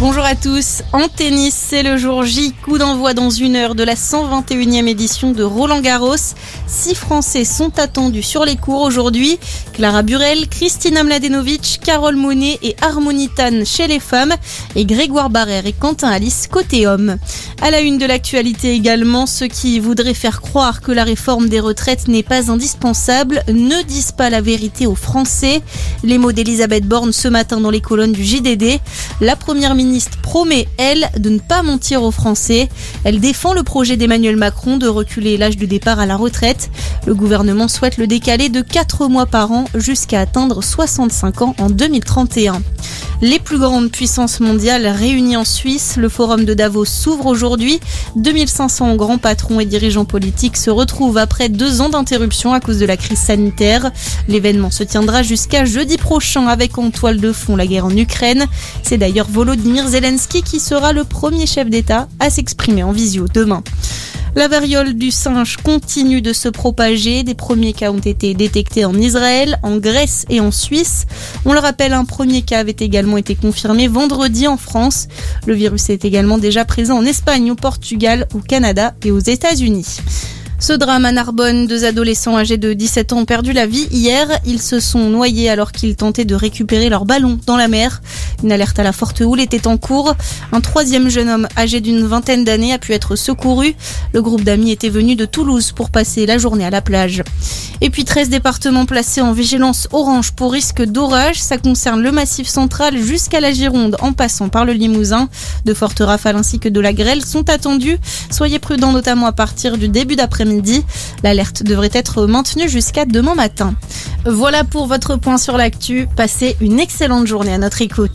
Bonjour à tous. En tennis, c'est le jour J. Coup d'envoi dans une heure de la 121e édition de Roland Garros. Six Français sont attendus sur les cours aujourd'hui. Clara Burel, Christina Mladenovic, Carole Monet et Harmonitan chez les femmes et Grégoire Barrère et Quentin Alice côté hommes. À la une de l'actualité également, ceux qui voudraient faire croire que la réforme des retraites n'est pas indispensable ne disent pas la vérité aux Français. Les mots d'Elisabeth Borne ce matin dans les colonnes du JDD. Promet, elle, de ne pas mentir aux Français. Elle défend le projet d'Emmanuel Macron de reculer l'âge de départ à la retraite. Le gouvernement souhaite le décaler de 4 mois par an jusqu'à atteindre 65 ans en 2031. Les plus grandes puissances mondiales réunies en Suisse, le forum de Davos s'ouvre aujourd'hui. 2500 grands patrons et dirigeants politiques se retrouvent après deux ans d'interruption à cause de la crise sanitaire. L'événement se tiendra jusqu'à jeudi prochain avec en toile de fond la guerre en Ukraine. C'est d'ailleurs Volodymyr Zelensky qui sera le premier chef d'État à s'exprimer en visio demain. La variole du singe continue de se propager. Des premiers cas ont été détectés en Israël, en Grèce et en Suisse. On le rappelle, un premier cas avait également été confirmé vendredi en France. Le virus est également déjà présent en Espagne, au Portugal, au Canada et aux États-Unis. Ce drame à Narbonne, deux adolescents âgés de 17 ans ont perdu la vie hier. Ils se sont noyés alors qu'ils tentaient de récupérer leur ballon dans la mer. Une alerte à la forte houle était en cours. Un troisième jeune homme âgé d'une vingtaine d'années a pu être secouru. Le groupe d'amis était venu de Toulouse pour passer la journée à la plage. Et puis 13 départements placés en vigilance orange pour risque d'orage. Ça concerne le massif central jusqu'à la Gironde en passant par le Limousin. De fortes rafales ainsi que de la grêle sont attendues. Soyez prudents notamment à partir du début d'après-midi. L'alerte devrait être maintenue jusqu'à demain matin. Voilà pour votre point sur l'actu. Passez une excellente journée à notre écoute.